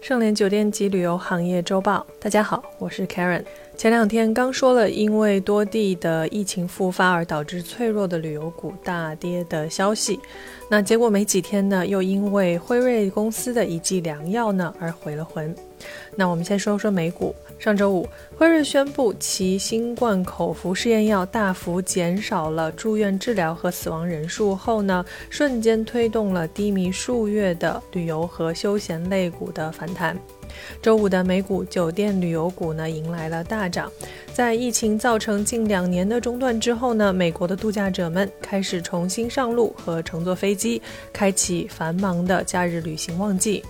盛联酒店及旅游行业周报，大家好，我是 Karen。前两天刚说了，因为多地的疫情复发而导致脆弱的旅游股大跌的消息，那结果没几天呢，又因为辉瑞公司的一剂良药呢而回了魂。那我们先说说美股。上周五，辉瑞宣布其新冠口服试验药大幅减少了住院治疗和死亡人数后呢，瞬间推动了低迷数月的旅游和休闲类股的反弹。周五的美股酒店旅游股呢迎来了大涨。在疫情造成近两年的中断之后呢，美国的度假者们开始重新上路和乘坐飞机，开启繁忙的假日旅行旺季。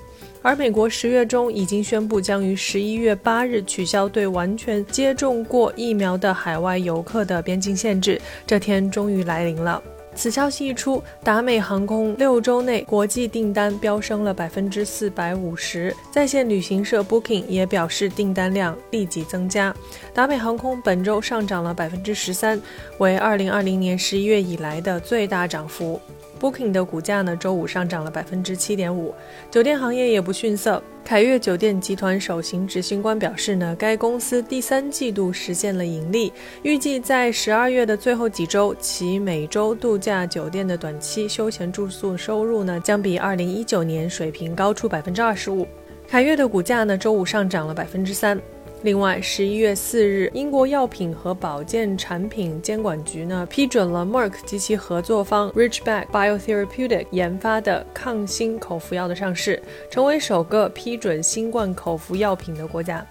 而美国十月中已经宣布将于十一月八日取消对完全接种过疫苗的海外游客的边境限制，这天终于来临了。此消息一出，达美航空六周内国际订单飙升了百分之四百五十，在线旅行社 Booking 也表示订单量立即增加。达美航空本周上涨了百分之十三，为二零二零年十一月以来的最大涨幅。Booking 的股价呢，周五上涨了百分之七点五。酒店行业也不逊色，凯悦酒店集团首席执行官表示呢，该公司第三季度实现了盈利，预计在十二月的最后几周，其每周度假酒店的短期休闲住宿收入呢，将比二零一九年水平高出百分之二十五。凯悦的股价呢，周五上涨了百分之三。另外，十一月四日，英国药品和保健产品监管局呢批准了 Merck 及其合作方 Richback Biotherapeutic 研发的抗新口服药的上市，成为首个批准新冠口服药品的国家。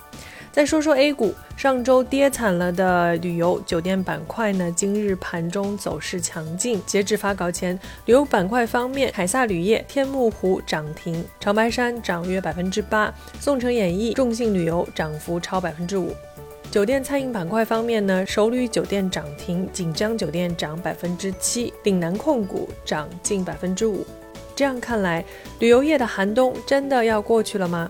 再说说 A 股，上周跌惨了的旅游酒店板块呢，今日盘中走势强劲。截至发稿前，旅游板块方面，凯撒旅业、天目湖涨停，长白山涨约百分之八，宋城演艺、众信旅游涨幅超百分之五。酒店餐饮板块方面呢，首旅酒店涨停，锦江酒店涨百分之七，岭南控股涨近百分之五。这样看来，旅游业的寒冬真的要过去了吗？